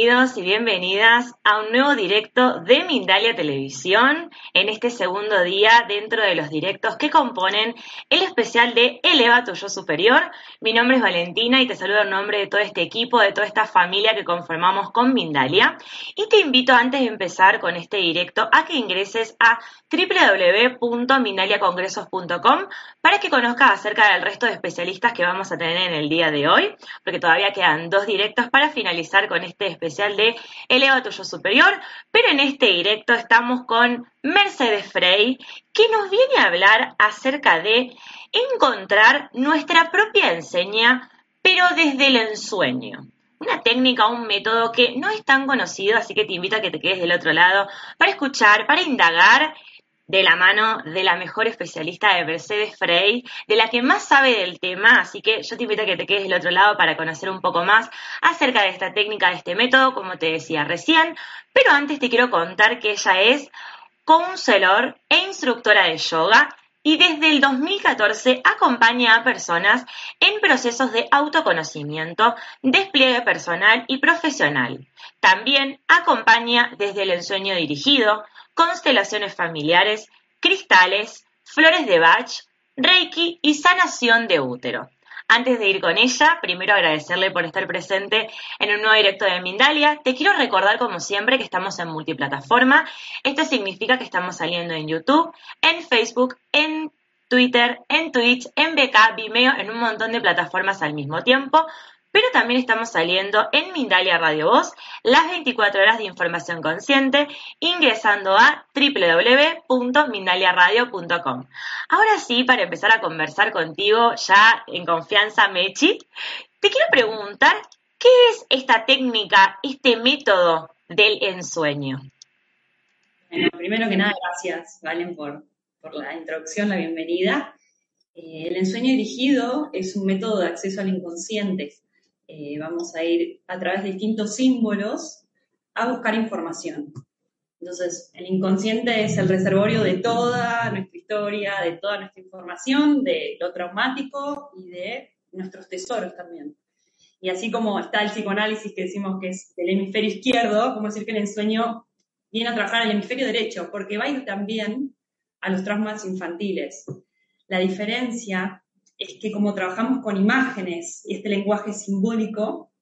Bienvenidos y bienvenidas a un nuevo directo de Mindalia Televisión en este segundo día dentro de los directos que componen el especial de Eleva tu Yo Superior. Mi nombre es Valentina y te saludo en nombre de todo este equipo, de toda esta familia que conformamos con Mindalia. Y te invito antes de empezar con este directo a que ingreses a www.mindaliacongresos.com para que conozcas acerca del resto de especialistas que vamos a tener en el día de hoy, porque todavía quedan dos directos para finalizar con este especial de Eleva tu yo superior, pero en este directo estamos con Mercedes Frey, que nos viene a hablar acerca de encontrar nuestra propia enseña, pero desde el ensueño. Una técnica, un método que no es tan conocido, así que te invito a que te quedes del otro lado para escuchar, para indagar de la mano de la mejor especialista de Mercedes Frey, de la que más sabe del tema, así que yo te invito a que te quedes del otro lado para conocer un poco más acerca de esta técnica, de este método, como te decía recién, pero antes te quiero contar que ella es counselor e instructora de yoga y desde el 2014 acompaña a personas en procesos de autoconocimiento, despliegue personal y profesional. También acompaña desde el ensueño dirigido, constelaciones familiares, cristales, flores de Bach, Reiki y sanación de útero. Antes de ir con ella, primero agradecerle por estar presente en un nuevo directo de Mindalia. Te quiero recordar, como siempre, que estamos en multiplataforma. Esto significa que estamos saliendo en YouTube, en Facebook, en Twitter, en Twitch, en BK, Vimeo, en un montón de plataformas al mismo tiempo pero también estamos saliendo en Mindalia Radio Voz las 24 horas de información consciente ingresando a www.mindaliaradio.com. Ahora sí, para empezar a conversar contigo ya en confianza, Mechi, te quiero preguntar, ¿qué es esta técnica, este método del ensueño? Bueno, primero que nada, gracias, Valen, por, la introducción, la bienvenida. Eh, el ensueño dirigido es un método de acceso al inconsciente eh, vamos a ir a través de distintos símbolos a buscar información. Entonces, el inconsciente es el reservorio de toda nuestra historia, de toda nuestra información, de lo traumático y de nuestros tesoros también. Y así como está el psicoanálisis que decimos que es el hemisferio izquierdo, como decir que el ensueño viene a trabajar en el hemisferio derecho, porque va a ir también a los traumas infantiles. La diferencia es que como trabajamos con imágenes y este lenguaje simbólico,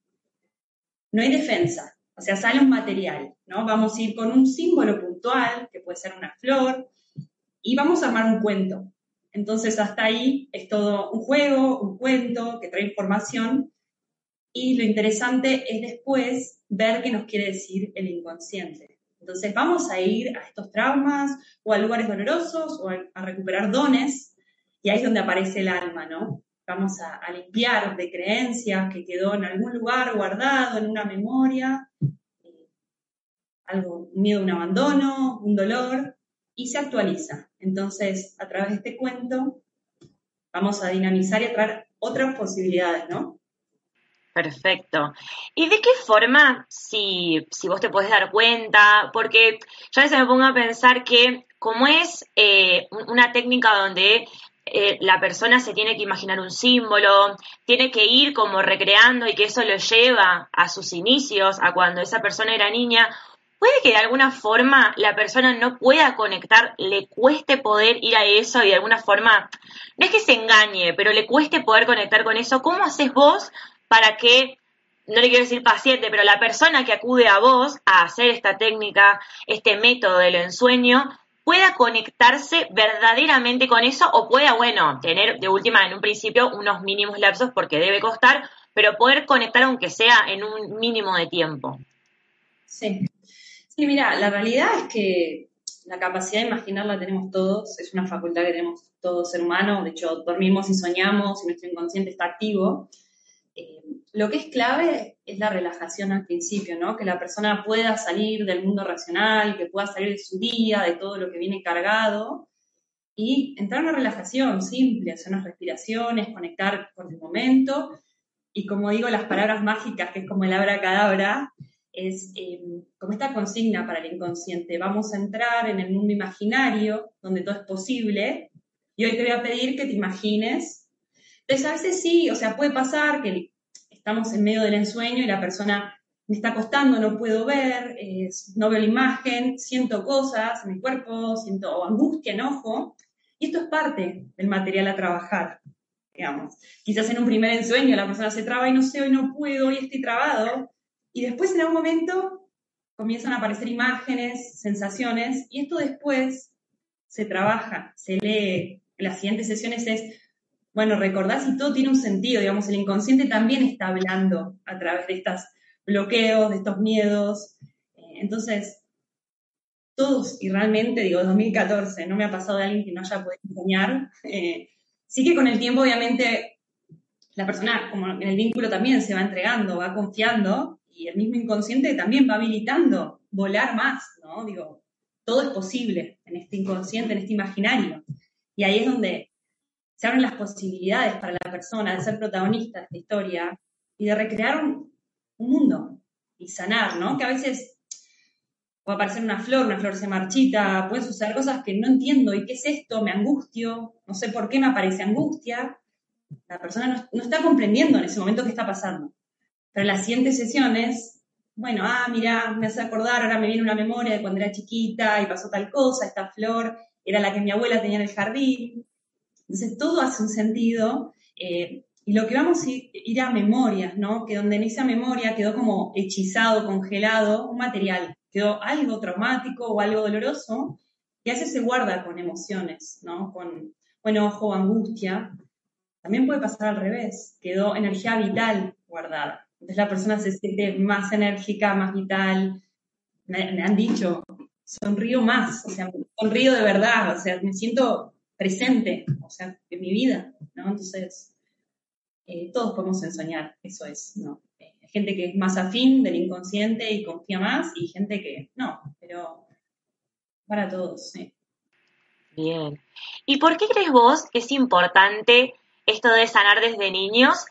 no hay defensa. O sea, sale un material, ¿no? Vamos a ir con un símbolo puntual, que puede ser una flor, y vamos a armar un cuento. Entonces, hasta ahí es todo un juego, un cuento que trae información. Y lo interesante es después ver qué nos quiere decir el inconsciente. Entonces, vamos a ir a estos traumas o a lugares dolorosos o a recuperar dones y ahí es donde aparece el alma, ¿no? Vamos a, limpiar de creencias que quedó en algún lugar guardado, en una memoria, eh, algo, un miedo un abandono, un dolor, y se actualiza. Entonces, a través de este cuento, vamos a dinamizar y a traer otras posibilidades, ¿no? Perfecto. ¿Y de qué forma, si, vos te podés dar cuenta? Porque yo a veces me pongo a pensar que como es eh, una técnica donde eh, la persona se tiene que imaginar un símbolo, tiene que ir como recreando y que eso lo lleva a sus inicios, a cuando esa persona era niña. Puede que de alguna forma la persona no pueda conectar, le cueste poder ir a eso y de alguna forma, no es que se engañe, pero le cueste poder conectar con eso. ¿Cómo haces vos para que, no le quiero decir paciente, pero la persona que acude a vos a hacer esta técnica, este método del ensueño, pueda conectarse verdaderamente con eso o pueda, bueno, tener de última en un principio unos mínimos lapsos porque debe costar, pero poder conectar aunque sea en un mínimo de tiempo. Sí. Sí, mira, la realidad es que la capacidad de imaginar la tenemos todos, es una facultad que tenemos todos ser humanos, de hecho dormimos y soñamos y nuestro inconsciente está activo. Eh, lo que es clave es la relajación al principio, ¿no? Que la persona pueda salir del mundo racional, que pueda salir de su día, de todo lo que viene cargado y entrar en una relajación simple, hacer unas respiraciones, conectar con el momento. Y como digo, las palabras mágicas, que es como el abracadabra, es em, como esta consigna para el inconsciente. Vamos a entrar en el mundo imaginario, donde todo es posible, y hoy te voy a pedir que te imagines entonces, a veces sí, o sea, puede pasar que estamos en medio del ensueño y la persona me está costando, no puedo ver, no veo la imagen, siento cosas en mi cuerpo, siento angustia, enojo. Y esto es parte del material a trabajar, digamos. Quizás en un primer ensueño la persona se traba y no sé, hoy no puedo, hoy estoy trabado. Y después en algún momento comienzan a aparecer imágenes, sensaciones, y esto después se trabaja, se lee. Las siguientes sesiones es, bueno, recordás si todo tiene un sentido, digamos, el inconsciente también está hablando a través de estos bloqueos, de estos miedos. Eh, entonces, todos, y realmente digo, 2014, no me ha pasado de alguien que no haya podido enseñar. Eh, sí que con el tiempo, obviamente, la persona, como en el vínculo también, se va entregando, va confiando, y el mismo inconsciente también va habilitando volar más, ¿no? Digo, todo es posible en este inconsciente, en este imaginario. Y ahí es donde se abren las posibilidades para la persona de ser protagonista de esta historia y de recrear un, mundo y sanar, ¿no? Que a veces puede aparecer una flor, una flor se marchita, pueden suceder cosas que no entiendo, ¿y qué es esto? Me angustio, no sé por qué me aparece angustia. La persona no, no está comprendiendo en ese momento qué está pasando. Pero en las siguientes sesiones, bueno, ah, mira, me hace acordar, ahora me viene una memoria de cuando era chiquita y pasó tal cosa, esta flor era la que mi abuela tenía en el jardín. Entonces todo hace un sentido. Eh, y lo que vamos a ir, a memorias, ¿no? Que donde en esa memoria quedó como hechizado, congelado, un material, quedó algo traumático o algo doloroso, y a veces se guarda con emociones, ¿no? Con enojo, angustia. También puede pasar al revés, quedó energía vital guardada. Entonces la persona se siente más enérgica, más vital. Me, han dicho, sonrío más, o sea, sonrío de verdad, o sea, me siento presente, o sea, en mi vida, ¿no? Entonces, eh, todos podemos enseñar, eso es, ¿no? Eh, gente que es más afín del inconsciente y confía más y gente que no, pero para todos, sí. Bien. ¿Y por qué crees vos que es importante esto de sanar desde niños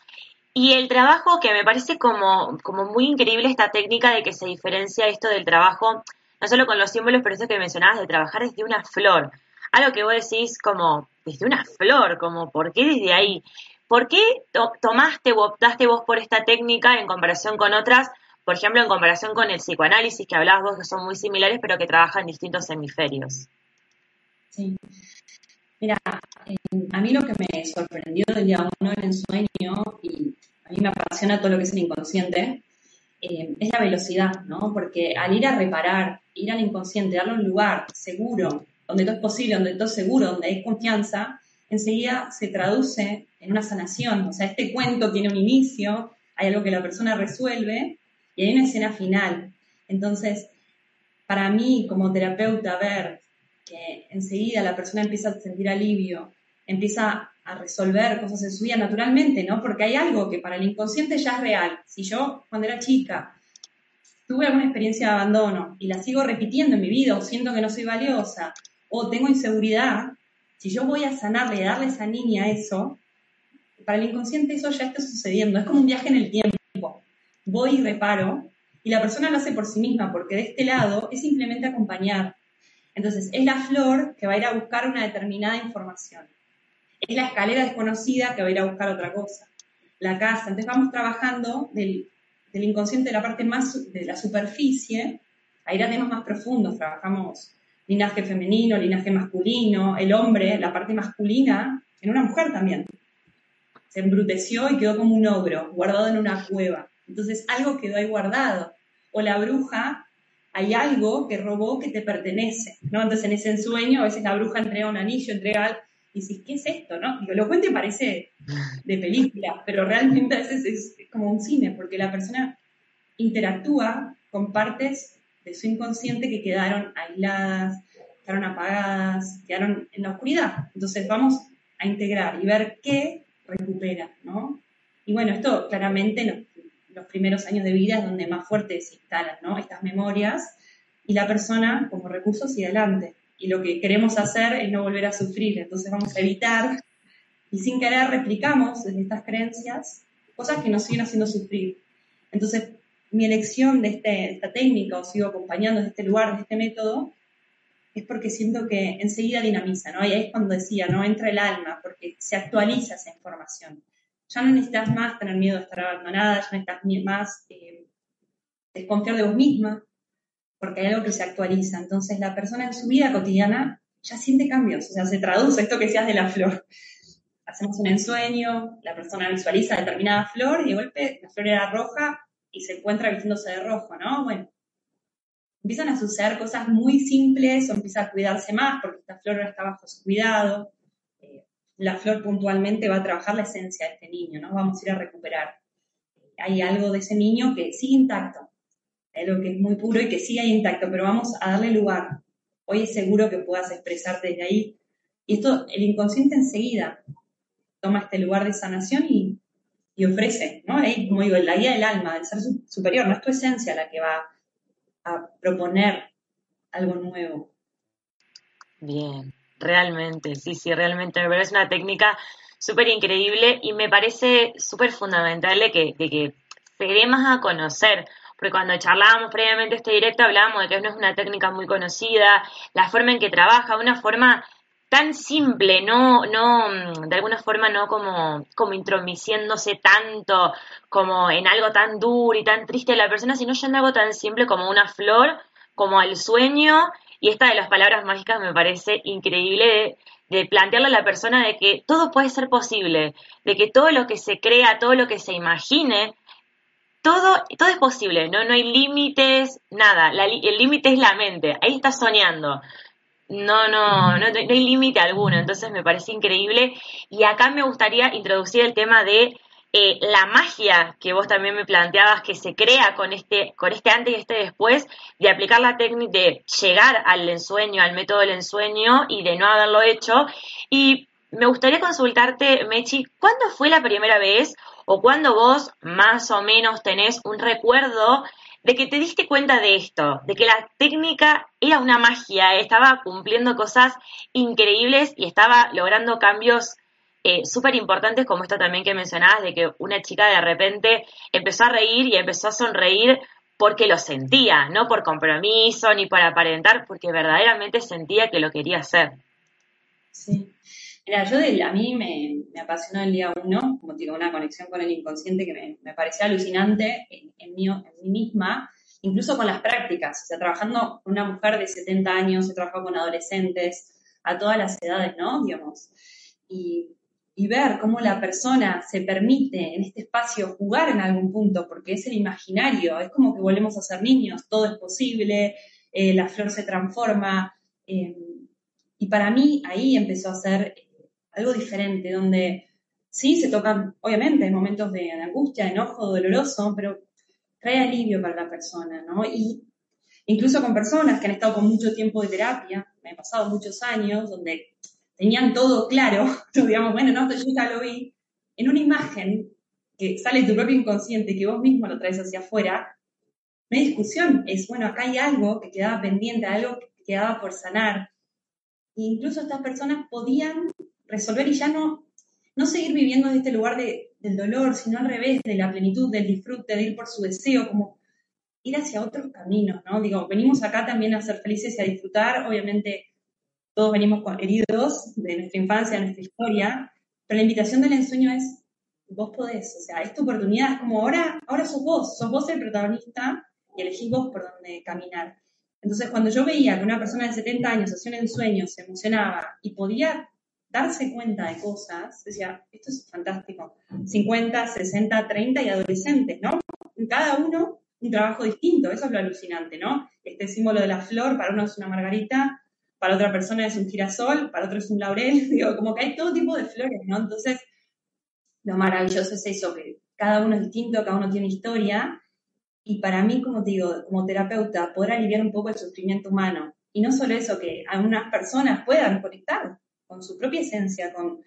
y el trabajo que me parece como, como muy increíble esta técnica de que se diferencia esto del trabajo, no solo con los símbolos, pero eso que mencionabas de trabajar desde una flor. Algo que vos decís como desde una flor, como ¿por qué desde ahí? ¿Por qué tomaste o optaste vos por esta técnica en comparación con otras? Por ejemplo, en comparación con el psicoanálisis que hablabas vos, que son muy similares, pero que trabajan en distintos hemisferios. Sí. Mira, a mí lo que me sorprendió del día uno en el sueño, y a mí me apasiona todo lo que es el inconsciente, eh, es la velocidad, ¿no? Porque al ir a reparar, ir al inconsciente, darle un lugar seguro, donde todo es posible, donde todo es seguro, donde hay confianza, enseguida se traduce en una sanación. O sea, este cuento tiene un inicio, hay algo que la persona resuelve y hay una escena final. Entonces, para mí como terapeuta, ver que enseguida la persona empieza a sentir alivio, empieza a resolver cosas en su vida naturalmente, ¿no? Porque hay algo que para el inconsciente ya es real. Si yo, cuando era chica, tuve alguna experiencia de abandono y la sigo repitiendo en mi vida o siento que no soy valiosa o tengo inseguridad, si yo voy a sanarle darle a esa niña eso, para el inconsciente eso ya está sucediendo. Es como un viaje en el tiempo. Voy y reparo y la persona lo hace por sí misma porque de este lado es simplemente acompañar. Entonces, es la flor que va a ir a buscar una determinada información. Es la escalera desconocida que va a ir a buscar otra cosa. La casa. Entonces, vamos trabajando del, inconsciente de la parte más de la superficie a ir a temas más profundos. Trabajamos linaje femenino, linaje masculino, el hombre, la parte masculina, en una mujer también. Se embruteció y quedó como un ogro, guardado en una cueva. Entonces algo quedó ahí guardado. O la bruja hay algo que robó que te pertenece, ¿no? Entonces en ese ensueño a veces la bruja entrega un anillo, entrega algo, y dices, ¿qué es esto, no? Lo cuento y parece de película, pero realmente a veces es como un cine, porque la persona interactúa con partes de su inconsciente que quedaron aisladas, quedaron apagadas, quedaron en la oscuridad. Entonces vamos a integrar y ver qué recupera, ¿no? Y bueno, esto claramente los primeros años de vida es donde más fuerte se instalan ¿no? estas memorias y la persona como recurso sigue adelante. Y lo que queremos hacer es no volver a sufrir, entonces vamos a evitar y sin querer replicamos desde estas creencias cosas que nos siguen haciendo sufrir. Entonces, mi elección de, este, esta técnica, o sigo acompañando desde este lugar, de este método, es porque siento que enseguida dinamiza, ¿no? Y ahí es cuando decía, ¿no? Entra el alma, porque se actualiza esa información ya no necesitas más tener miedo de estar abandonada, ya no necesitas más eh, desconfiar de vos misma, porque hay algo que se actualiza. Entonces la persona en su vida cotidiana ya siente cambios, o sea, se traduce esto que seas de la flor. Hacemos un ensueño, la persona visualiza determinada flor y de golpe la flor era roja se encuentra vistiéndose de rojo, ¿no? Bueno, empiezan a suceder cosas muy simples o empieza a cuidarse más porque esta flor está bajo su cuidado. Eh, la flor puntualmente va a trabajar la esencia de este niño, ¿no? Vamos a ir a recuperar. Hay algo de ese niño que sigue intacto, algo que es muy puro y que sigue intacto, pero vamos a darle lugar. Hoy es seguro que puedas expresarte desde ahí. Y esto, el inconsciente enseguida toma este lugar de sanación y, y ofrece, ¿no? Ahí, como digo, la guía del alma, del ser superior, no es tu esencia la que va a proponer algo nuevo. Bien, realmente, sí, sí, realmente me parece una técnica súper increíble y me parece súper fundamental de que, que se dé más a conocer, porque cuando charlábamos previamente este directo hablábamos de que no es una técnica muy conocida, la forma en que trabaja, una forma tan simple, no, no, de alguna forma no como, como intromisiéndose tanto como en algo tan duro y tan triste de la persona, sino yendo algo tan simple como una flor, como el sueño, y esta de las palabras mágicas me parece increíble de, de plantearle a la persona de que todo puede ser posible, de que todo lo que se crea, todo lo que se imagine, todo, todo es posible, ¿no? No hay límites, nada. el límite es la mente. Ahí estás soñando. No, no, no, no hay límite alguno. Entonces me parece increíble. Y acá me gustaría introducir el tema de eh, la magia que vos también me planteabas que se crea con este, con este antes y este después, de aplicar la técnica de llegar al ensueño, al método del ensueño y de no haberlo hecho. Y me gustaría consultarte, Mechi, ¿cuándo fue la primera vez o cuando vos más o menos tenés un recuerdo de que te diste cuenta de esto, de que la técnica era una magia, estaba cumpliendo cosas increíbles y estaba logrando cambios eh, súper importantes como esto también que mencionabas, de que una chica de repente empezó a reír y empezó a sonreír porque lo sentía, no por compromiso ni para aparentar, porque verdaderamente sentía que lo quería hacer. Sí. Mira, yo a mí me, apasionó el día uno, como digo, una conexión con el inconsciente que me, parecía alucinante en, mí, misma, incluso con las prácticas. O sea, trabajando con una mujer de 70 años, he trabajado con adolescentes, a todas las edades, ¿no? Digamos. Y, ver cómo la persona se permite en este espacio jugar en algún punto, porque es el imaginario, es como que volvemos a ser niños, todo es posible, eh, la flor se transforma. Eh, y para mí ahí empezó a ser algo diferente, donde sí se tocan, obviamente, momentos de, angustia, enojo, doloroso, pero trae alivio para la persona, ¿no? Y incluso con personas que han estado con mucho tiempo de terapia, me han pasado muchos años, donde tenían todo claro, digamos, bueno, no, yo ya lo vi, en una imagen que sale de tu propio inconsciente, que vos mismo lo traes hacia afuera, no hay discusión, es, bueno, acá hay algo que quedaba pendiente, algo que quedaba por sanar. E incluso estas personas podían resolver y ya no, no seguir viviendo en este lugar de, del dolor, sino al revés, de la plenitud, del disfrute, de ir por su deseo, como ir hacia otros caminos, ¿no? Digo, venimos acá también a ser felices y a disfrutar, obviamente todos venimos heridos de nuestra infancia, de nuestra historia, pero la invitación del ensueño es, vos podés, o sea, esta oportunidad, es como ahora, ahora sos vos, sos vos el protagonista y elegís vos por dónde caminar. Entonces, cuando yo veía que una persona de 70 años hacía un ensueño, se emocionaba y podía darse cuenta de cosas, decía, esto es fantástico. 50, 60, 30 y adolescentes, ¿no? Cada uno un trabajo distinto, eso es lo alucinante, ¿no? Este símbolo de la flor, para uno es una margarita, para otra persona es un girasol, para otro es un laurel, digo, como que hay todo tipo de flores, ¿no? Entonces, lo maravilloso es eso, que cada uno es distinto, cada uno tiene historia, y para mí, como digo, como terapeuta, poder aliviar un poco el sufrimiento humano, y no solo eso, que algunas personas puedan conectar con su propia esencia, con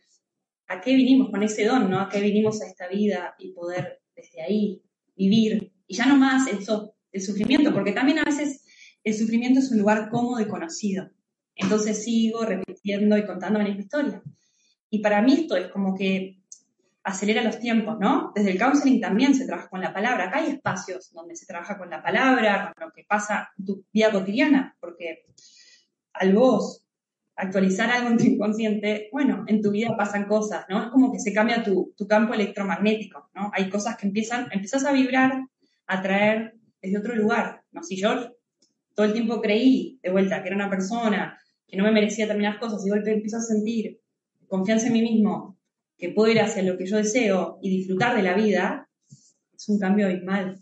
a qué vinimos, con ese don, ¿no? A qué vinimos a esta vida y poder desde ahí vivir. Y ya no más eso, el sufrimiento, porque también a veces el sufrimiento es un lugar cómodo y conocido. Entonces sigo repitiendo y contando mi historia. Y para mí esto es como que acelera los tiempos, ¿no? Desde el counseling también se trabaja con la palabra. Acá hay espacios donde se trabaja con la palabra, con lo que pasa en tu vida cotidiana, porque al vos actualizar algo en tu inconsciente, bueno, en tu vida pasan cosas, ¿no? Es como que se cambia tu, campo electromagnético, ¿no? Hay cosas que empiezan, empiezas a vibrar, a traer desde otro lugar, ¿no? Si yo todo el tiempo creí, de vuelta, que era una persona que no me merecía determinadas cosas, y de golpe empiezo a sentir confianza en mí mismo, que puedo ir hacia lo que yo deseo y disfrutar de la vida, es un cambio abismal.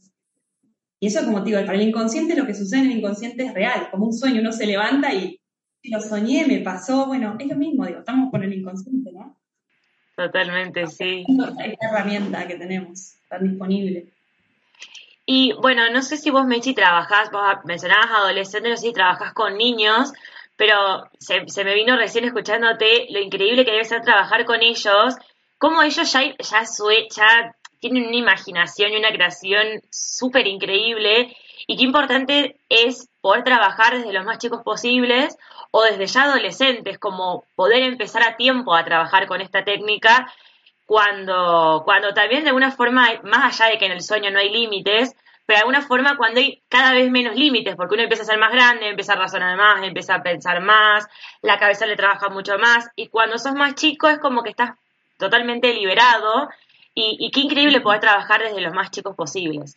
Y eso, como te digo, para el inconsciente lo que sucede en el inconsciente es real, como un sueño, uno se levanta y lo soñé, me pasó, bueno, es lo mismo, digo, estamos con el inconsciente, ¿no? Totalmente, sí. Esta herramienta que tenemos tan disponible. Y bueno, no sé si vos, Mechi, trabajás, vos mencionabas adolescentes, no sé si trabajás con niños, pero se, me vino recién escuchándote lo increíble que debe ser trabajar con ellos, cómo ellos ya, ya, ya tienen una imaginación y una creación súper increíble y qué importante es poder trabajar desde los más chicos posibles o desde ya adolescentes, como poder empezar a tiempo a trabajar con esta técnica cuando, cuando también de alguna forma, más allá de que en el sueño no hay límites, pero de alguna forma cuando hay cada vez menos límites, porque uno empieza a ser más grande, empieza a razonar más, empieza a pensar más, la cabeza le trabaja mucho más, y cuando sos más chico es como que estás totalmente liberado, y, y qué increíble poder trabajar desde los más chicos posibles.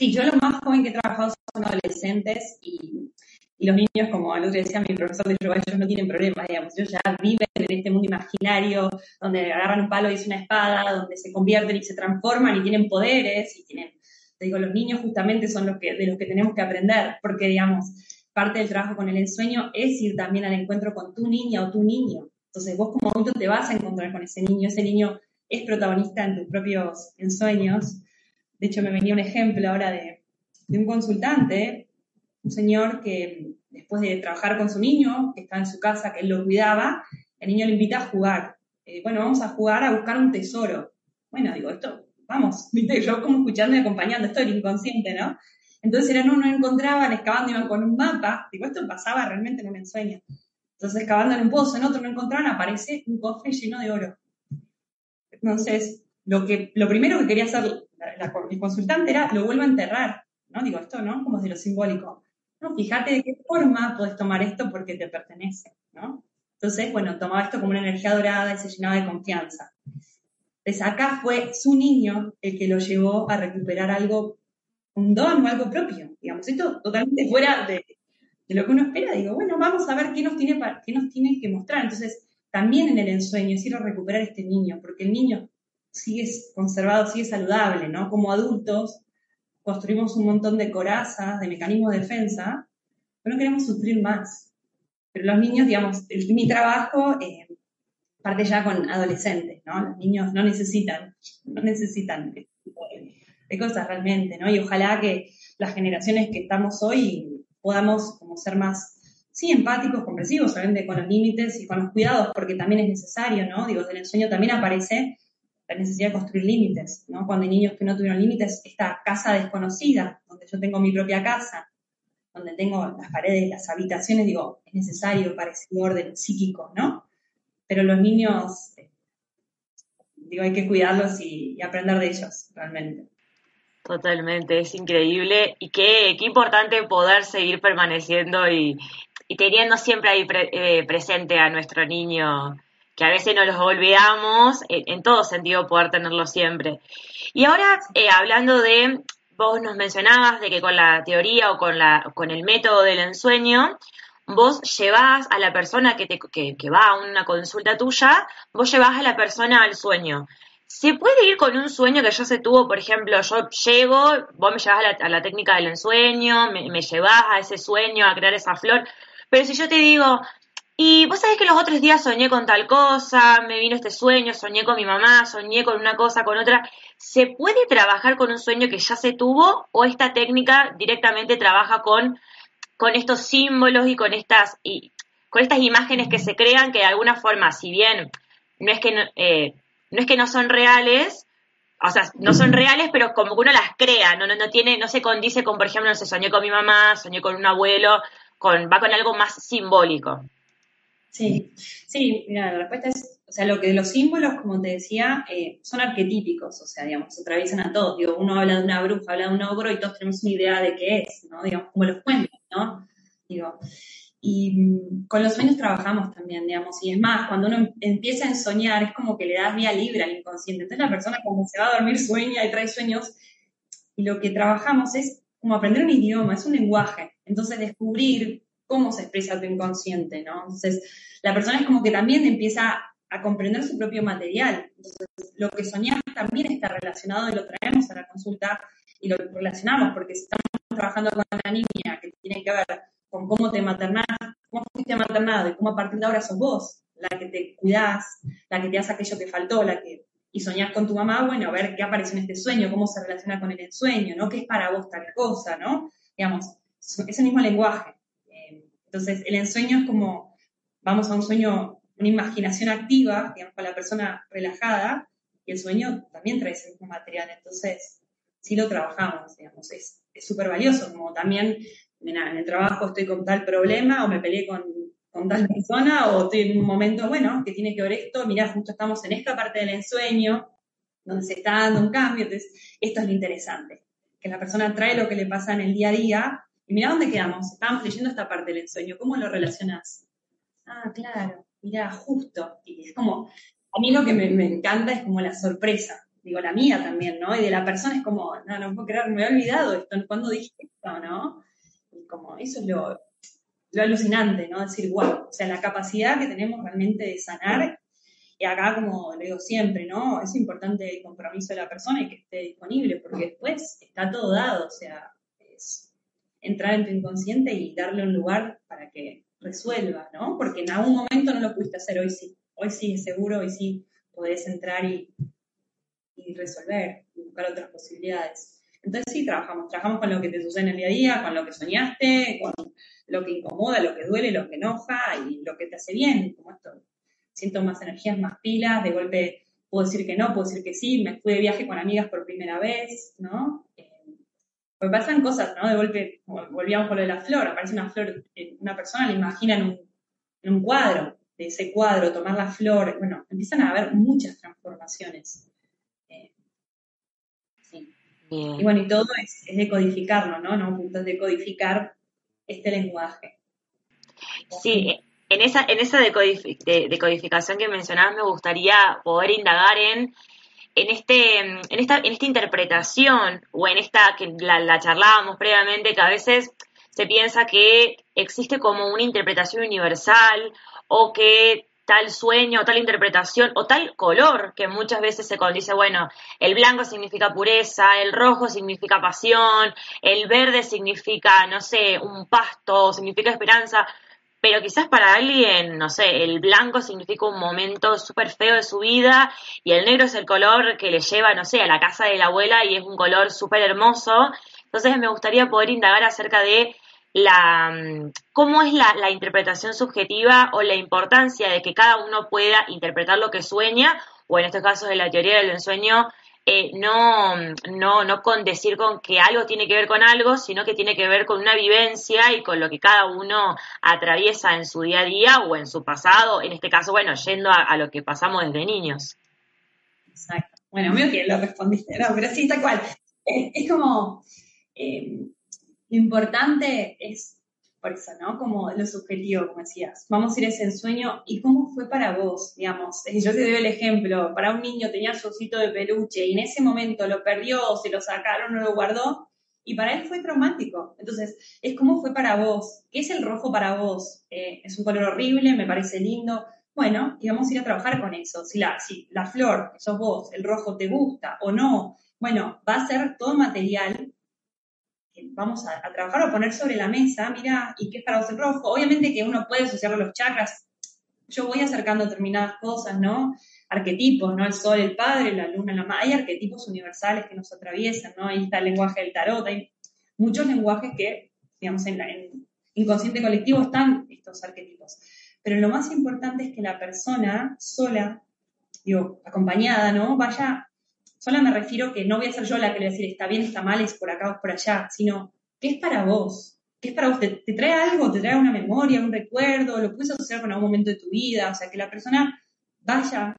Sí, yo lo más joven que he trabajado son adolescentes y y los niños, como el otro decía mi profesor de yoga, ellos no tienen problemas, digamos, ellos ya viven en este mundo imaginario, donde agarran un palo y es una espada, donde se convierten y se transforman y tienen poderes, y tienen, te digo, los niños justamente son los que, de los que tenemos que aprender, porque, digamos, parte del trabajo con el ensueño es ir también al encuentro con tu niña o tu niño. Entonces vos como adulto te vas a encontrar con ese niño, ese niño es protagonista en tus propios ensueños. De hecho, me venía un ejemplo ahora de, de un consultante un señor que después de trabajar con su niño, que está en su casa, que él lo cuidaba, el niño le invita a jugar. Eh, bueno, vamos a jugar a buscar un tesoro. Bueno, digo, esto, vamos, yo como escuchando y acompañando, esto es el inconsciente, ¿no? Entonces era, no, no encontraban, excavando, iban con un mapa, digo, esto pasaba realmente en un ensueño. Entonces, excavando en un pozo, en otro no encontraban, aparece un cofre lleno de oro. Entonces, lo, que, lo primero que quería hacer la, consultante era, lo vuelvo a enterrar, ¿no? Digo, esto, ¿no? Como de lo simbólico. No, fíjate de qué forma puedes tomar esto porque te pertenece, ¿no? Entonces, bueno, tomaba esto como una energía dorada y se llenaba de confianza. Entonces, acá fue su niño el que lo llevó a recuperar algo, un don o algo propio, digamos. Esto totalmente fuera de, lo que uno espera. Digo, bueno, vamos a ver qué nos, tiene nos tiene que mostrar. Entonces, también en el ensueño a recuperar este niño, porque el niño sigue conservado, sigue saludable, ¿no? Como adultos, construimos un montón de corazas, de mecanismos de defensa, pero no queremos sufrir más. Pero los niños, digamos, mi trabajo eh, parte ya con adolescentes, ¿no? Los niños no necesitan, no necesitan de, cosas realmente, ¿no? Y ojalá que las generaciones que estamos hoy podamos como ser más, sí, empáticos, comprensivos, obviamente con los límites y con los cuidados, porque también es necesario, ¿no? Digo, del ensueño también aparece la necesidad de construir límites, ¿no? Cuando hay niños que no tuvieron límites, esta casa desconocida, donde yo tengo mi propia casa, donde tengo las paredes, las habitaciones, digo, es necesario para ese orden psíquico, ¿no? Pero los niños, eh, digo, hay que cuidarlos y, aprender de ellos, realmente. Totalmente, es increíble y qué, qué importante poder seguir permaneciendo y, teniendo siempre ahí eh, presente a nuestro niño que a veces no los olvidamos, en, todo sentido poder tenerlo siempre. Y ahora, eh, hablando de, vos nos mencionabas de que con la teoría o con, la, con el método del ensueño, vos llevas a la persona que, te, que, va a una consulta tuya, vos llevas a la persona al sueño. ¿Se puede ir con un sueño que yo se tuvo, por ejemplo, yo llego, vos me llevas a la, técnica del ensueño, me, me llevas a ese sueño, a crear esa flor, pero si yo te digo, y vos sabés que los otros días soñé con tal cosa, me vino este sueño, soñé con mi mamá, soñé con una cosa, con otra. ¿Se puede trabajar con un sueño que ya se tuvo o esta técnica directamente trabaja con, con estos símbolos y con estas, y, con estas imágenes que se crean que de alguna forma, si bien no es que no, eh, no es que no son reales, o sea, no son reales, pero como que uno las crea, no, no, no tiene, no se condice con, por ejemplo, no sé, soñé con mi mamá, soñé con un abuelo, con, va con algo más simbólico. Sí, sí, mira, la respuesta es, o sea, lo que los símbolos, como te decía, eh, son arquetípicos, o sea, digamos, atraviesan a todos. Digo, uno habla de una bruja, habla de un ogro y todos tenemos una idea de qué es, ¿no? Digamos, como los cuentos, ¿no? Digo, y mm, con los sueños trabajamos también, digamos, y es más, cuando uno empieza a soñar, es como que le das vía libre al inconsciente. Entonces la persona cuando se va a dormir sueña y trae sueños y lo que trabajamos es como aprender un idioma, es un lenguaje. Entonces, descubrir cómo se expresa tu inconsciente, ¿no? Entonces, la persona es como que también empieza a comprender su propio material. Entonces, lo que soñamos también está relacionado y lo traemos a la consulta y lo relacionamos, porque si estamos trabajando con una niña que tiene que ver con cómo te maternás, cómo fuiste maternado y cómo a partir de ahora sos vos, la que te cuidás, la que te hace aquello que faltó, la que y soñás con tu mamá, bueno, a ver qué aparece en este sueño, cómo se relaciona con el ensueño, ¿no? ¿Qué es para vos tal cosa, ¿no? Digamos, es el mismo lenguaje. Entonces, el ensueño es como, vamos a un sueño, una imaginación activa, digamos, con la persona relajada, y el sueño también trae ese mismo material. Entonces, sí lo trabajamos, digamos, es súper valioso, como también, en el trabajo estoy con tal problema o me peleé con con tal persona o estoy en un momento, bueno, que tiene que ver esto, mirá, justo estamos en esta parte del ensueño, donde se está dando un cambio, entonces esto es lo interesante, que la persona trae lo que le pasa en el día a día y mira dónde quedamos, estábamos leyendo esta parte del ensueño, ¿cómo lo relacionas? Ah, claro, mira, justo, y es como, a mí lo que me, encanta es como la sorpresa, digo, la mía también, ¿no? Y de la persona es como, no, no puedo creer, me he olvidado esto, ¿cuándo dije esto, no? Y como, eso es lo, lo alucinante, ¿no? Decir, wow, o sea, la capacidad que tenemos realmente de sanar, y acá, como le digo siempre, ¿no? Es importante el compromiso de la persona y que esté disponible, porque después está todo dado, o sea, es entrar en tu inconsciente y darle un lugar para que resuelva, ¿no? Porque en algún momento no lo pudiste hacer, hoy sí, hoy sí, es seguro, hoy sí podés entrar y, y resolver, y buscar otras posibilidades. Entonces sí, trabajamos, trabajamos con lo que te sucede en el día a día, con lo que soñaste, con lo que incomoda, lo que duele, lo que enoja y lo que te hace bien, como esto. Siento más energías, más pilas, de golpe puedo decir que no, puedo decir que sí, me fui de viaje con amigas por primera vez, ¿no? Pues pasan cosas, ¿no? De golpe, volvíamos con lo de la flor, aparece una flor, eh, una persona la imagina en un, en un cuadro, de ese cuadro, tomar la flor, bueno, empiezan a haber muchas transformaciones. Eh, sí. Y bueno, y todo es, es decodificarlo, ¿no? ¿no? De codificar este lenguaje. Sí, en esa, en esa decodificación que mencionabas me gustaría poder indagar en, en, este, en, esta, en esta interpretación o en esta que la, la charlábamos previamente, que a veces se piensa que existe como una interpretación universal o que tal sueño, tal interpretación o tal color que muchas veces se dice, bueno, el blanco significa pureza, el rojo significa pasión, el verde significa, no sé, un pasto, significa esperanza, pero quizás para alguien, no sé, el blanco significa un momento súper feo de su vida y el negro es el color que le lleva, no sé, a la casa de la abuela y es un color súper hermoso. Entonces me gustaría poder indagar acerca de la, mm, cómo es la, interpretación subjetiva o la importancia de que cada uno pueda interpretar lo que sueña, o en estos casos de la teoría del ensueño, eh, no, no, no con decir con que algo tiene que ver con algo, sino que tiene que ver con una vivencia y con lo que cada uno atraviesa en su día a día o en su pasado, en este caso, bueno, yendo a, lo que pasamos desde niños. Exacto. Bueno, veo que lo respondiste, pero sí, tal cual. Es, como, eh, lo importante es, por eso, ¿no? Como lo subjetivo, como decías. Vamos a ir a ese ensueño y cómo fue para vos, digamos. Yo te doy el ejemplo. Para un niño tenía su osito de peluche y en ese momento lo perdió, se lo sacaron, no lo guardó. Y para él fue traumático. Entonces, es cómo fue para vos. ¿Qué es el rojo para vos? Eh, es un color horrible, me parece lindo. Bueno, y vamos a ir a trabajar con eso. Si la, si la flor, sos vos, el rojo te gusta o no, bueno, va a ser todo material vamos a, trabajar o poner sobre la mesa, mira, ¿y qué es para vos el rojo? Obviamente que uno puede asociarlo a los chakras. Yo voy acercando determinadas cosas, ¿no? Arquetipos, ¿no? El sol, el padre, la luna, la madre. Hay arquetipos universales que nos atraviesan, ¿no? Ahí está el lenguaje del tarot. Hay muchos lenguajes que, digamos, en, en inconsciente colectivo están estos arquetipos. Pero lo más importante es que la persona sola, digo, acompañada, ¿no? Vaya Sola me refiero que no voy a ser yo la que le voy a decir está bien, está mal, es por acá o por allá, sino ¿qué es para vos? ¿Qué es para vos? ¿Te, trae algo? ¿Te trae una memoria, un recuerdo? ¿Lo puedes asociar con algún momento de tu vida? O sea, que la persona vaya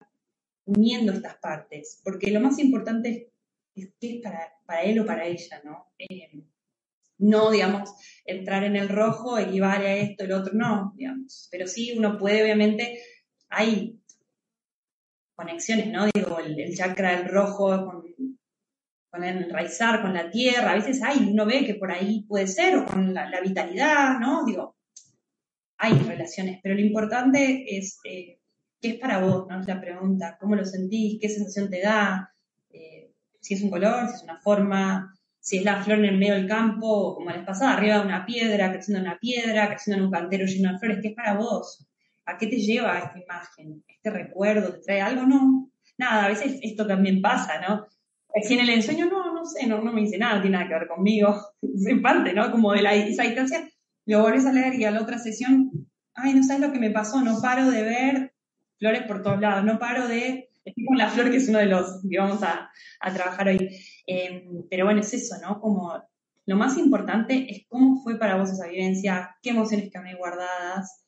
uniendo estas partes, porque lo más importante es, qué es para, para, él o para ella, ¿no? Eh, no, digamos, entrar en el rojo equivale a esto, el otro, no, digamos. Pero sí, uno puede, obviamente, hay conexiones, ¿no? Digo, el, chakra del rojo con con el enraizar, con la tierra, a veces hay, uno ve que por ahí puede ser, o con la, vitalidad, ¿no? Digo, hay relaciones, pero lo importante es eh, qué es para vos, ¿no? La pregunta, ¿cómo lo sentís? ¿Qué sensación te da? Eh, si es un color, si es una forma, si es la flor en el medio del campo, como les pasaba, arriba de una piedra, creciendo en una piedra, creciendo en un cantero lleno de flores, ¿qué es para vos? ¿A qué te lleva esta imagen? ¿Este recuerdo? ¿Te trae algo? No. Nada, a veces esto también pasa, ¿no? Si en el ensueño, no, no sé, no, no me dice nada, tiene nada que ver conmigo. Es parte, ¿no? Como de la, esa distancia, lo volvés a leer y a la otra sesión, ay, no sabes lo que me pasó, no paro de ver flores por todos lados, no paro de, estoy con la flor que es uno de los que vamos a, a trabajar hoy. Em, pero bueno, es eso, ¿no? Como lo más importante es cómo fue para vos esa vivencia, qué emociones quedaron guardadas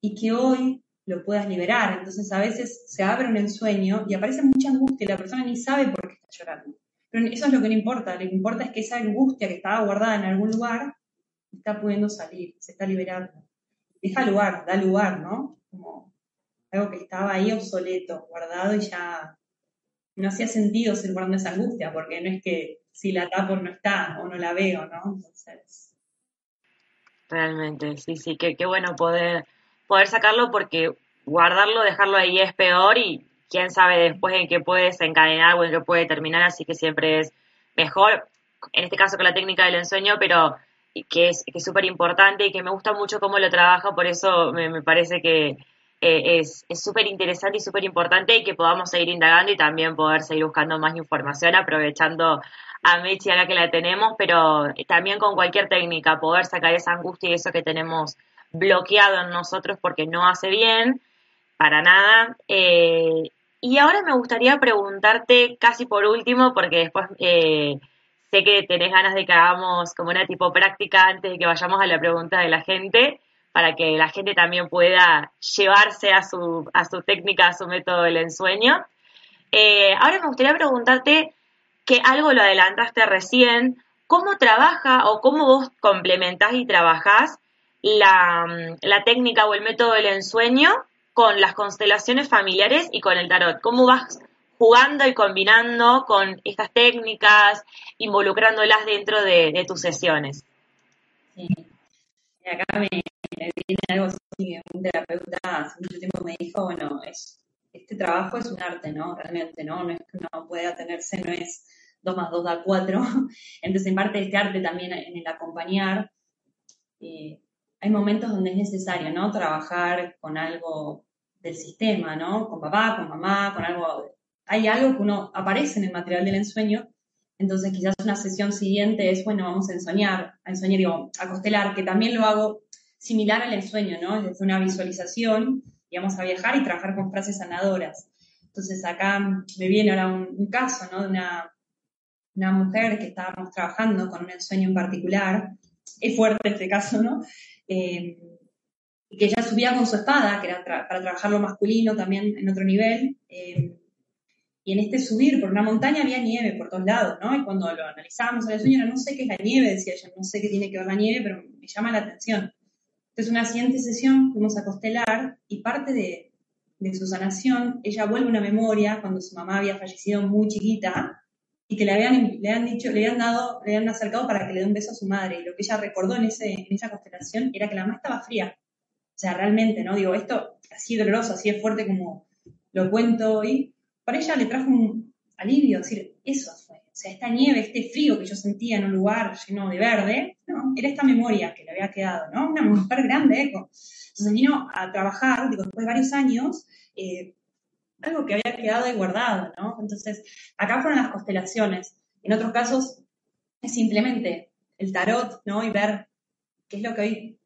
y que hoy lo puedas liberar. Entonces a veces se abre un ensueño y aparece mucha angustia y la persona ni sabe por qué está llorando. Pero eso es lo que no importa, lo que importa es que esa angustia que estaba guardada en algún lugar está pudiendo salir, se está liberando. Deja lugar, da lugar, ¿no? Como algo que estaba ahí obsoleto, guardado y ya no hacía sentido ser guardando esa angustia, porque no es que si la tapo no está o no la veo, ¿no? Entonces. Realmente, sí, sí, qué, qué bueno poder, poder sacarlo porque guardarlo, dejarlo ahí es peor y quién sabe después en qué puede desencadenar o en qué puede terminar, así que siempre es mejor, en este caso con la técnica del ensueño, pero que es súper importante y que me gusta mucho cómo lo trabaja, por eso me, parece que eh, es súper interesante y súper importante y que podamos seguir indagando y también poder seguir buscando más información, aprovechando a Mechi ahora que la tenemos, pero también con cualquier técnica, poder sacar esa angustia y eso que tenemos bloqueado en nosotros porque no hace bien, para nada. Eh, y ahora me gustaría preguntarte casi por último, porque después eh, sé que tenés ganas de que hagamos como una tipo práctica antes de que vayamos a la pregunta de la gente, para que la gente también pueda llevarse a su, a su técnica, a su método del ensueño. Eh, ahora me gustaría preguntarte, que algo lo adelantaste recién, ¿cómo trabaja o cómo vos complementás y trabajás la, técnica o el método del ensueño con las constelaciones familiares y con el tarot? ¿Cómo vas jugando y combinando con estas técnicas, involucrándolas dentro de, tus sesiones. Sí. Acá me, viene algo así, un terapeuta hace mucho tiempo me dijo, bueno, es, este trabajo es un arte, ¿no? Realmente, ¿no? No es que uno pueda tenerse, no es 2 más 2 da 4. Entonces, en parte este arte también en el acompañar, eh, hay momentos donde es necesario, ¿no? Trabajar con algo del sistema, ¿no? Con papá, con mamá, con algo hay algo que uno aparece en el material del ensueño, entonces quizás una sesión siguiente es, bueno, vamos a ensoñar, a ensoñar, digo, a constelar, que también lo hago similar al ensueño, ¿no? Es una visualización y vamos a viajar y trabajar con frases sanadoras. Entonces acá me viene ahora un, caso, ¿no? De una, una mujer que estábamos trabajando con un ensueño en particular, es fuerte este caso, ¿no? Eh, que ella subía con su espada, que era para trabajar lo masculino también en otro nivel, eh, y en este subir por una montaña había nieve por todos lados, ¿no? Y cuando lo analizábamos en el sueño, no sé qué es la nieve, decía ella, no sé qué tiene que ver la nieve, pero me llama la atención. Entonces, una siguiente sesión fuimos a constelar y parte de, de su sanación, ella vuelve una memoria cuando su mamá había fallecido muy chiquita y que le habían, le han dicho, le habían dado, le habían acercado para que le dé un beso a su madre. Y lo que ella recordó en, ese, en esa constelación era que la mamá estaba fría. O sea, realmente, ¿no? Digo, esto así doloroso, así es fuerte como lo cuento hoy, para ella le trajo un alivio, decir, eso fue. O sea, esta nieve, este frío que yo sentía en un lugar lleno de verde, no, era esta memoria que le había quedado, ¿no? Una mujer grande, eco. Entonces vino a trabajar, digo, después de varios años, eh, algo que había quedado ahí guardado, ¿no? Entonces, acá fueron las constelaciones. En otros casos, es simplemente el tarot, ¿no? Y ver qué es lo que hoy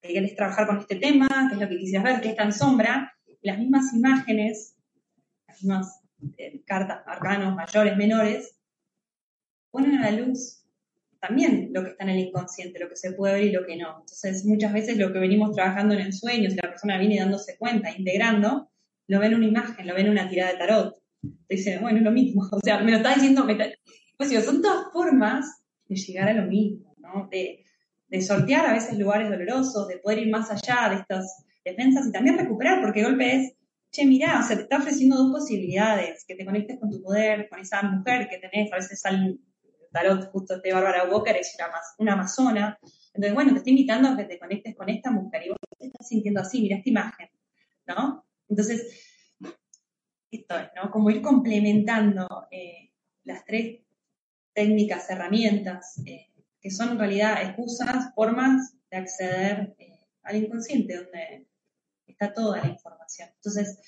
querés trabajar con este tema, qué es lo que quisieras ver, qué está en sombra. Las mismas imágenes más eh, cartas, arcanos mayores, menores, ponen a la luz también lo que está en el inconsciente, lo que se puede ver y lo que no. Entonces, muchas veces lo que venimos trabajando en sueños, si la persona viene dándose cuenta, integrando, lo ven en una imagen, lo ven en una tirada de tarot. Dice, bueno, es lo mismo. O sea, me lo está diciendo, pues digo, son todas formas de llegar a lo mismo, ¿no? De, de sortear a veces lugares dolorosos, de poder ir más allá de estas defensas y también recuperar, porque golpe es che, mirá, o sea, te está ofreciendo dos posibilidades, que te conectes con tu poder, con esa mujer que tenés, a veces al tarot, justo de Bárbara Walker, es una, una amazona. Entonces, bueno, te estoy invitando a que te conectes con esta mujer y vos te estás sintiendo así, mira esta imagen, ¿no? Entonces, esto es, ¿no? Como ir complementando eh, las tres técnicas, herramientas, eh, que son en realidad excusas, formas de acceder eh, al inconsciente, donde está toda la información. Entonces,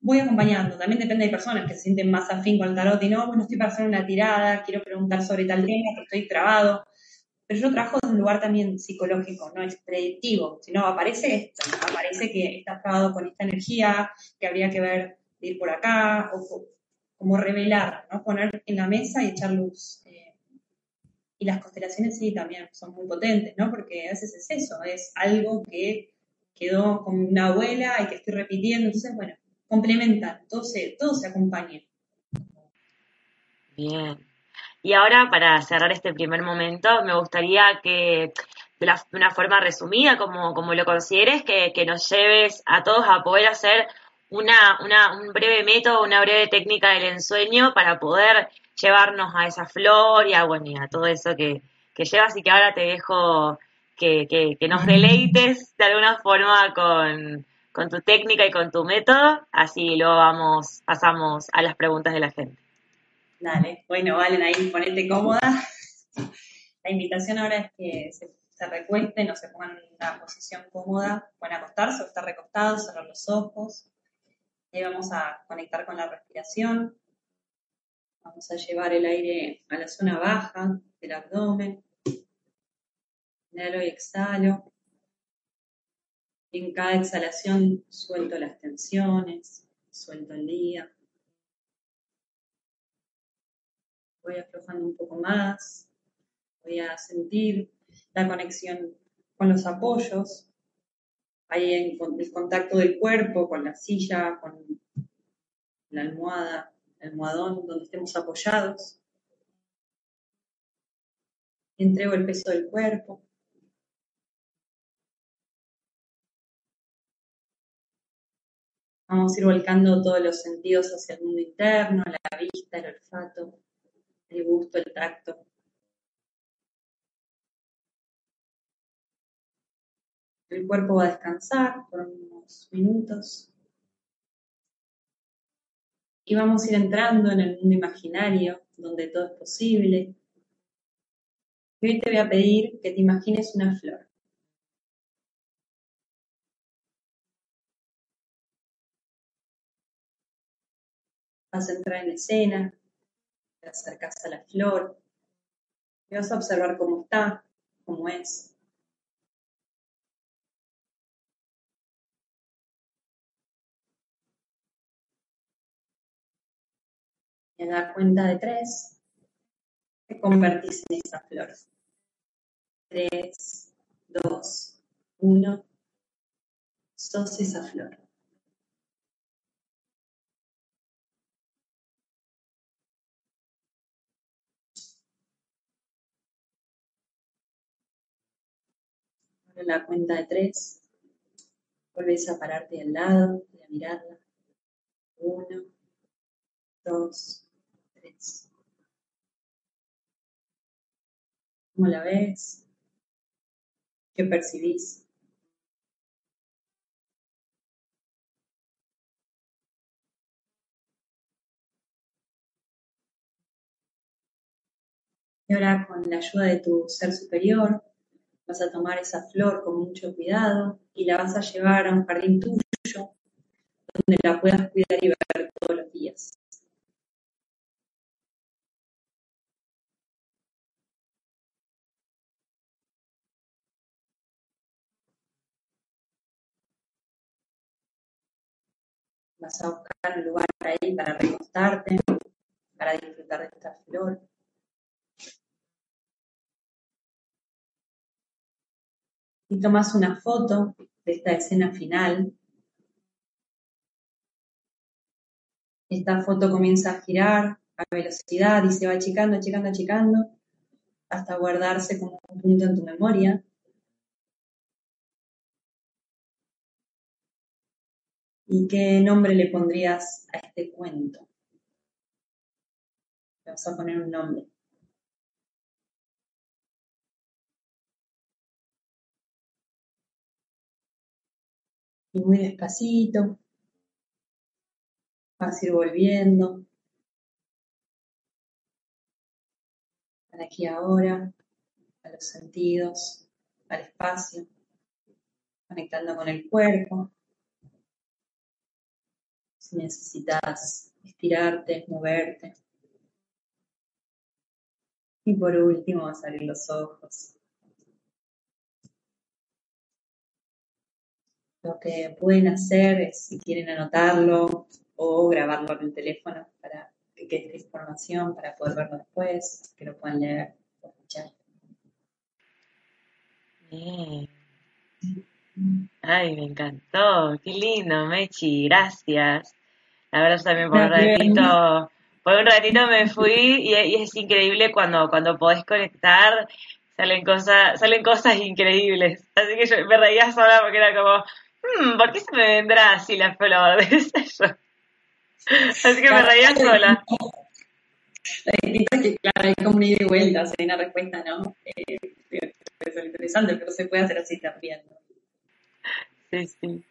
voy acompañando. También depende de personas que se sienten más afín con el tarot y no, bueno, estoy para hacer una tirada, quiero preguntar sobre tal tema, pero estoy trabado. Pero yo trabajo desde un lugar también psicológico, no es predictivo. Si no, aparece esto, aparece que estás trabado con esta energía, que habría que ver de ir por acá, o como revelar, ¿no? Poner en la mesa y echar luz. Eh, y las constelaciones sí también son muy potentes, ¿no? Porque a veces es eso, es algo que quedó con una abuela y que estoy repitiendo. Entonces, bueno, complementan, todo se, todo se acompaña. Bien. Y ahora, para cerrar este primer momento, me gustaría que, de, una forma resumida, como, como lo consideres, que, que, nos lleves a todos a poder hacer una, una, un breve método, una breve técnica del ensueño para poder llevarnos a esa flor y a, bueno, y a todo eso que, que llevas y que ahora te dejo que, que, nos deleites de alguna forma con, con, tu técnica y con tu método, así luego vamos, pasamos a las preguntas de la gente. Dale, bueno, Valen, ahí ponete cómoda. La invitación ahora es que se, se recuesten o se pongan en una posición cómoda, pueden acostarse o estar recostados, cerrar los ojos. Ahí vamos a conectar con la respiración. Vamos a llevar el aire a la zona baja del abdomen. Inhalo y exhalo. En cada exhalación suelto las tensiones, suelto el día. Voy aflojando un poco más. Voy a sentir la conexión con los apoyos. Ahí en el contacto del cuerpo con la silla, con la almohada, el almohadón donde estemos apoyados. Entrego el peso del cuerpo. Vamos a ir volcando todos los sentidos hacia el mundo interno, la vista, el olfato, el gusto, el tacto. El cuerpo va a descansar por unos minutos. Y vamos a ir entrando en el mundo imaginario, donde todo es posible. Y hoy te voy a pedir que te imagines una flor. Vas a entrar en escena, acercas a la flor y vas a observar cómo está, cómo es. Y a dar cuenta de tres, te convertís en esa flor. Tres, dos, uno, sos esa flor. La cuenta de tres, vuelves a pararte al lado y a mirarla. Uno, dos, tres. ¿Cómo la ves? ¿Qué percibís? Y ahora con la ayuda de tu ser superior, Vas a tomar esa flor con mucho cuidado y la vas a llevar a un jardín tuyo donde la puedas cuidar y ver todos los días. Vas a buscar un lugar ahí para recostarte, para disfrutar de esta flor. Y tomas una foto de esta escena final. Esta foto comienza a girar a velocidad y se va achicando, achicando, achicando hasta guardarse como un punto en tu memoria. ¿Y qué nombre le pondrías a este cuento? Vamos a poner un nombre. Y muy despacito, vas a ir volviendo para aquí ahora, a los sentidos, al espacio, conectando con el cuerpo. Si necesitas estirarte, moverte. Y por último vas a abrir los ojos. Lo que pueden hacer es, si quieren anotarlo o grabarlo en el teléfono para que quede esta información, para poder verlo después, que lo puedan leer o escuchar. Ay, me encantó. Qué lindo, Mechi. Gracias. La verdad, también por un ratito, por un ratito me fui y, es increíble cuando, cuando podés conectar, salen cosas, salen cosas increíbles. Así que yo me reía sola porque era como, hmm, ¿por qué se me vendrá así la flor? Así que me reía sola. La que, claro, hay como una ida y vuelta, hay una respuesta, ¿no? Eh, es interesante, pero se puede hacer así también. Sí, sí.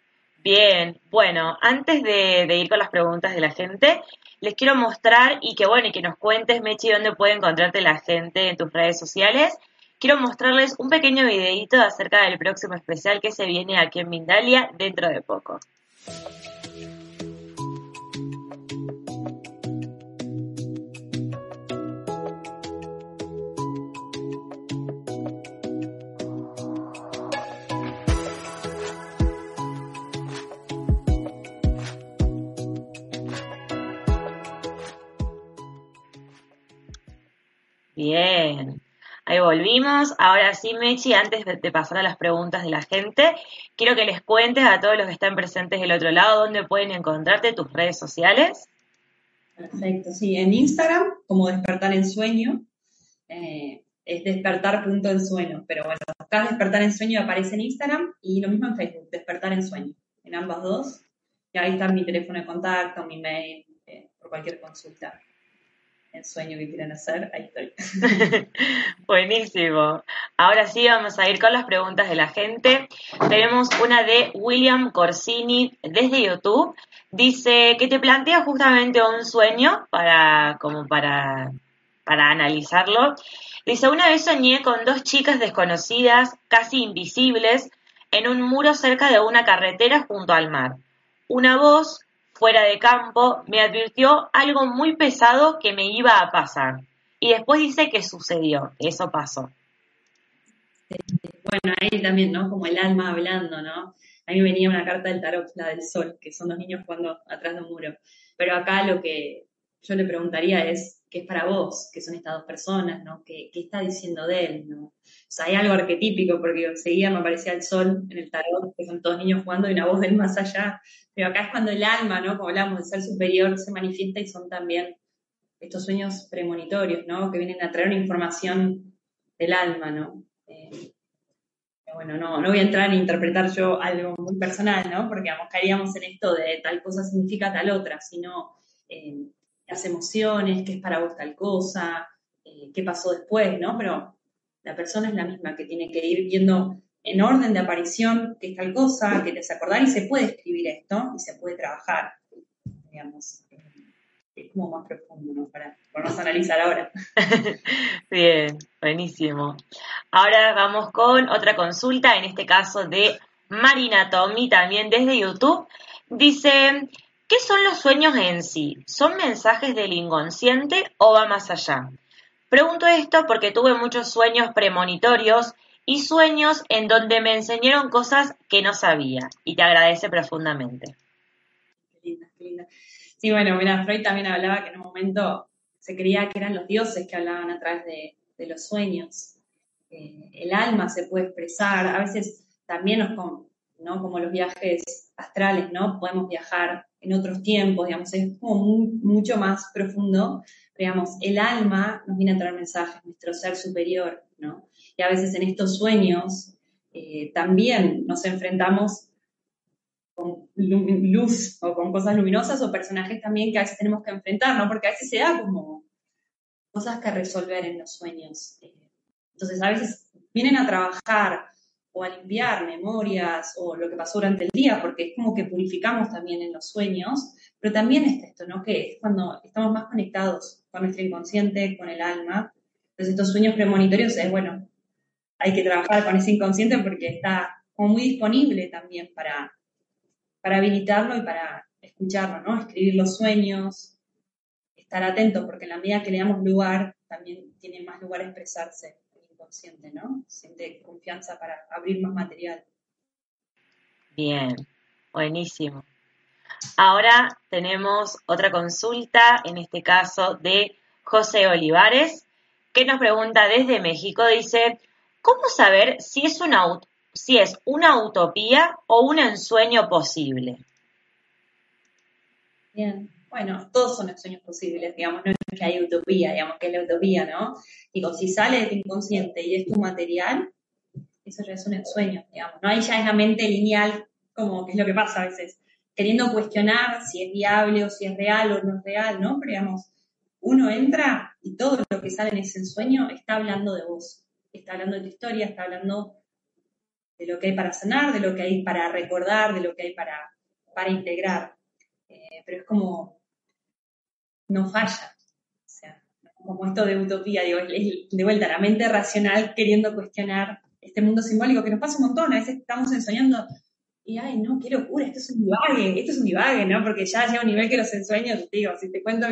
Bien, bueno, antes de, ir con las preguntas de la gente, les quiero mostrar y que bueno, y que nos cuentes, Mechi, dónde puede encontrarte la gente en tus redes sociales. Quiero mostrarles un pequeño videito acerca del próximo especial que se viene aquí en Mindalia dentro de poco. Bien, ahí volvimos. Ahora sí, Mechi, antes de, pasar a las preguntas de la gente, quiero que les cuentes a todos los que están presentes del otro lado dónde pueden encontrarte tus redes sociales. Perfecto, sí, en Instagram como despertar en sueño, eh, es despertar.ensueño, pero bueno, acá despertar en sueño aparece en Instagram y lo mismo en Facebook, despertar en sueño, en ambas dos. Y ahí está mi teléfono de contacto, mi mail, eh, por cualquier consulta el sueño que quieran hacer, ahí estoy. Buenísimo. Ahora sí vamos a ir con las preguntas de la gente. Tenemos una de William Corsini desde YouTube. Dice que te plantea justamente un sueño para, como para, para analizarlo. Dice, una vez soñé con dos chicas desconocidas, casi invisibles, en un muro cerca de una carretera junto al mar. Una voz fuera de campo, me advirtió algo muy pesado que me iba a pasar. Y después dice que sucedió, eso pasó. Bueno, ahí también, ¿no? Como el alma hablando, ¿no? A mí venía una carta del tarot, la del sol, que son los niños jugando atrás de un muro. Pero acá lo que yo le preguntaría es, ¿qué es para vos? ¿Qué son estas dos personas? ¿no? ¿Qué, ¿Qué, está diciendo de él? ¿no? O sea, hay algo arquetípico, porque enseguida me aparecía el sol en el tarot, que son todos niños jugando y una voz del más allá. Pero acá es cuando el alma, ¿no? Como hablamos, el ser superior se manifiesta y son también estos sueños premonitorios, ¿no? Que vienen a traer una información del alma, ¿no? Eh, bueno, no, no voy a entrar a interpretar yo algo muy personal, ¿no? Porque vamos, caeríamos en esto de tal cosa significa tal otra, sino eh, las emociones, qué es para vos tal cosa, eh, qué pasó después, ¿no? Pero la persona es la misma que tiene que ir viendo en orden de aparición qué es tal cosa, que te acordar y se puede escribir esto y se puede trabajar, digamos. Es como más profundo, ¿no? Para ponernos analizar ahora. Bien, buenísimo. Ahora vamos con otra consulta, en este caso de Marina Tommy, también desde YouTube. Dice, ¿Qué son los sueños en sí? ¿Son mensajes del inconsciente o va más allá? Pregunto esto porque tuve muchos sueños premonitorios y sueños en donde me enseñaron cosas que no sabía y te agradece profundamente. Qué linda, qué linda. Sí, bueno, mira, Freud también hablaba que en un momento se creía que eran los dioses que hablaban a través de, los sueños. Eh, el alma se puede expresar, a veces también nos, ¿no? Como los viajes astrales, ¿no? Podemos viajar en otros tiempos, digamos, es como mucho más profundo. digamos, el alma nos viene a traer mensajes, nuestro ser superior, ¿no? Y a veces en estos sueños eh, también nos enfrentamos con luz o con cosas luminosas o personajes también que a veces tenemos que enfrentar, ¿no? Porque a veces se da como cosas que resolver en los sueños. Entonces, a veces vienen a trabajar o a limpiar memorias o lo que pasó durante el día, porque es como que purificamos también en los sueños, pero también es esto, ¿no? Que es cuando estamos más conectados con nuestro inconsciente, con el alma. Entonces, estos sueños premonitorios es, bueno, hay que trabajar con ese inconsciente porque está muy disponible también para, para habilitarlo y para escucharlo, ¿no? Escribir los sueños, estar atento, porque en la medida que le damos lugar, también tiene más lugar a expresarse inconsciente, ¿no? Siente confianza para abrir más material. Bien, buenísimo. Ahora tenemos otra consulta, en este caso de José Olivares, que nos pregunta desde México, dice, ¿cómo saber si es una, si es una utopía o un ensueño posible? Bien, bueno, todos son sueños posibles, digamos, no es que hay utopía, digamos, que es la utopía, ¿no? Digo, si sale de tu inconsciente y es tu material, eso ya es un ensueño, digamos, ¿no? Ahí ya es la mente lineal, como que es lo que pasa a veces, queriendo cuestionar si es viable o si es real o no es real, ¿no? Pero digamos, uno entra y todo lo que sale en ese ensueño está hablando de vos, está hablando de tu historia, está hablando de lo que hay para sanar, de lo que hay para recordar, de lo que hay para, para integrar. Eh, pero es como, no falla. O sea, como esto de utopía, digo, de vuelta la mente racional queriendo cuestionar este mundo simbólico que nos pasa un montón. A veces estamos ensoñando y, ay, no, qué locura, esto es un divague, esto es un divague, ¿no? Porque ya llega un nivel que los ensueños, digo, si te cuento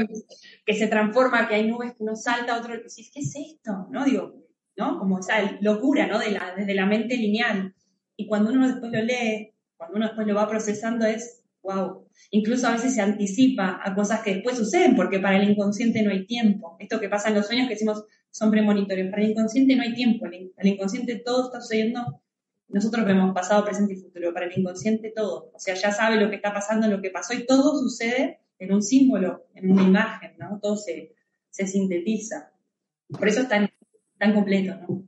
que se transforma, que hay nubes que uno salta, otro, decís, ¿qué es esto? ¿No? Digo, ¿no? Como esa locura, ¿no? De la, desde la mente lineal. Y cuando uno después lo lee, cuando uno después lo va procesando, es, wow. Incluso a veces se anticipa a cosas que después suceden, porque para el inconsciente no hay tiempo. Esto que pasa en los sueños que decimos son premonitorios, para el inconsciente no hay tiempo. El inconsciente todo está sucediendo. Nosotros vemos pasado, presente y futuro. Para el inconsciente todo. O sea, ya sabe lo que está pasando, lo que pasó y todo sucede en un símbolo, en una imagen, ¿no? Todo se, se sintetiza. Por eso es tan, tan completo, ¿no?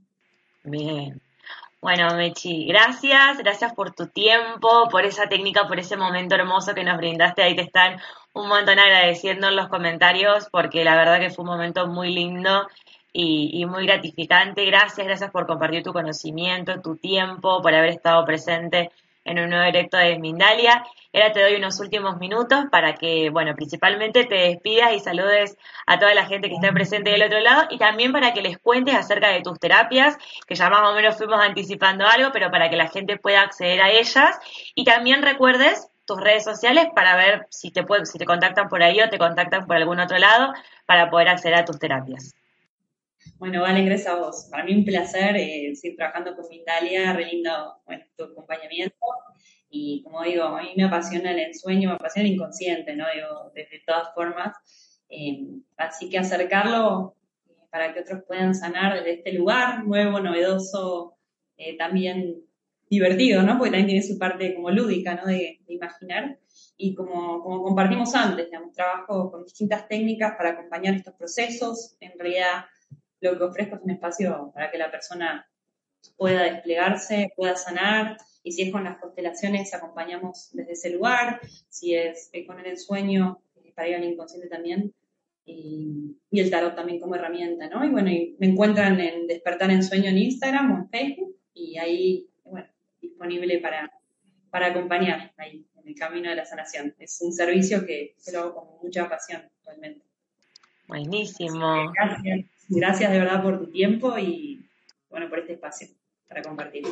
Bien. Bueno, Mechi, gracias, gracias por tu tiempo, por esa técnica, por ese momento hermoso que nos brindaste. Ahí te están un montón agradeciendo en los comentarios, porque la verdad que fue un momento muy lindo y, muy gratificante. Gracias, gracias por compartir tu conocimiento, tu tiempo, por haber estado presente en un nuevo directo de Mindalia. Ahora te doy unos últimos minutos para que, bueno, principalmente te despidas y saludes a toda la gente que está presente del otro lado y también para que les cuentes acerca de tus terapias, que ya más o menos fuimos anticipando algo, pero para que la gente pueda acceder a ellas. Y también recuerdes tus redes sociales para ver si te, pueden, si te contactan por ahí o te contactan por algún otro lado para poder acceder a tus terapias. Bueno, vale, gracias a vos. Para mí un placer eh, seguir trabajando con Mindalia, re lindo bueno, tu acompañamiento. Y como digo, a mí me apasiona el ensueño, me apasiona el inconsciente, ¿no? Digo, desde todas formas. Eh, así que acercarlo eh, para que otros puedan sanar desde este lugar nuevo, novedoso, eh, también divertido, ¿no? Porque también tiene su parte como lúdica, ¿no? De, de imaginar. Y como, como compartimos antes, digamos, trabajo con distintas técnicas para acompañar estos procesos. En realidad, lo que ofrezco es un espacio para que la persona pueda desplegarse, pueda sanar, y si es con las constelaciones, acompañamos desde ese lugar, si es eh, con el ensueño, eh, para ir al inconsciente también, y, el tarot también como herramienta, ¿no? Y bueno, me encuentran en Despertar en Sueño en Instagram o en Facebook, y ahí, bueno, disponible para, para acompañar ahí en el camino de la sanación. Es un servicio que, que lo hago con mucha pasión actualmente. Buenísimo. Gracias, gracias de verdad por tu tiempo y bueno, por este espacio para compartir.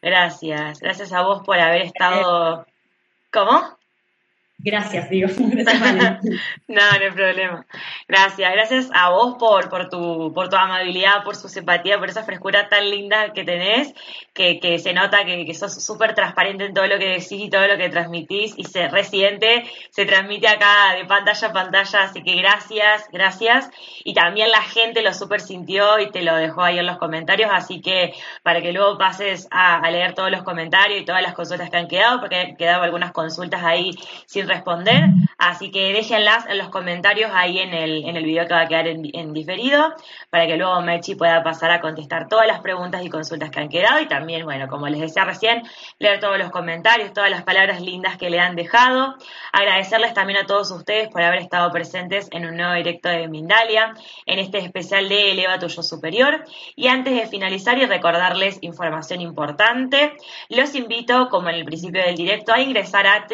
Gracias, gracias a vos por haber estado. ¿Cómo? Gracias, digo. no, no hay problema. Gracias, gracias a vos por, por, tu, por tu amabilidad, por su simpatía, por esa frescura tan linda que tenés, que, que se nota que, que sos súper transparente en todo lo que decís y todo lo que transmitís y se resiente, se transmite acá de pantalla a pantalla, así que gracias, gracias. Y también la gente lo súper sintió y te lo dejó ahí en los comentarios, así que para que luego pases a, a leer todos los comentarios y todas las consultas que han quedado, porque han quedado algunas consultas ahí sin responder, así que déjenlas en los comentarios ahí en el, en el video que va a quedar en, en, diferido, para que luego Mechi pueda pasar a contestar todas las preguntas y consultas que han quedado y también, bueno, como les decía recién, leer todos los comentarios, todas las palabras lindas que le han dejado. Agradecerles también a todos ustedes por haber estado presentes en un nuevo directo de Mindalia, en este especial de Eleva tu Yo Superior. Y antes de finalizar y recordarles información importante, los invito, como en el principio del directo, a ingresar a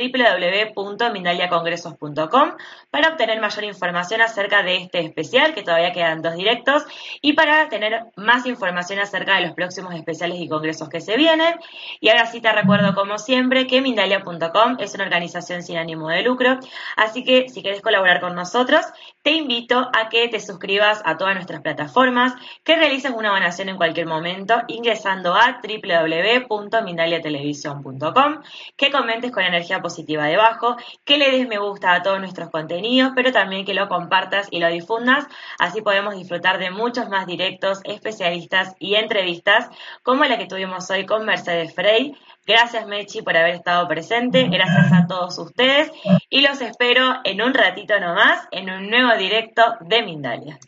www.mindaliacongresos.com para obtener mayor información acerca de este especial, que todavía quedan dos directos, y para tener más información acerca de los próximos especiales y congresos que se vienen. Y ahora sí te recuerdo, como siempre, que Mindalia.com es una organización sin ánimo de lucro, así que si quieres colaborar con nosotros, te invito a que te suscribas a todas nuestras plataformas, que realices una donación en cualquier momento ingresando a www.mindaliatelevisión.com, que comentes con energía positiva debajo, que le des me gusta a todos nuestros contenidos, pero también que lo compartas y lo difundas, así podemos disfrutar de muchos más directos, especialistas y entrevistas como la que tuvimos hoy con Mercedes Frey, Gracias Mechi por haber estado presente, gracias a todos ustedes. Y los espero en un ratito nomás en un nuevo directo de Mindalia.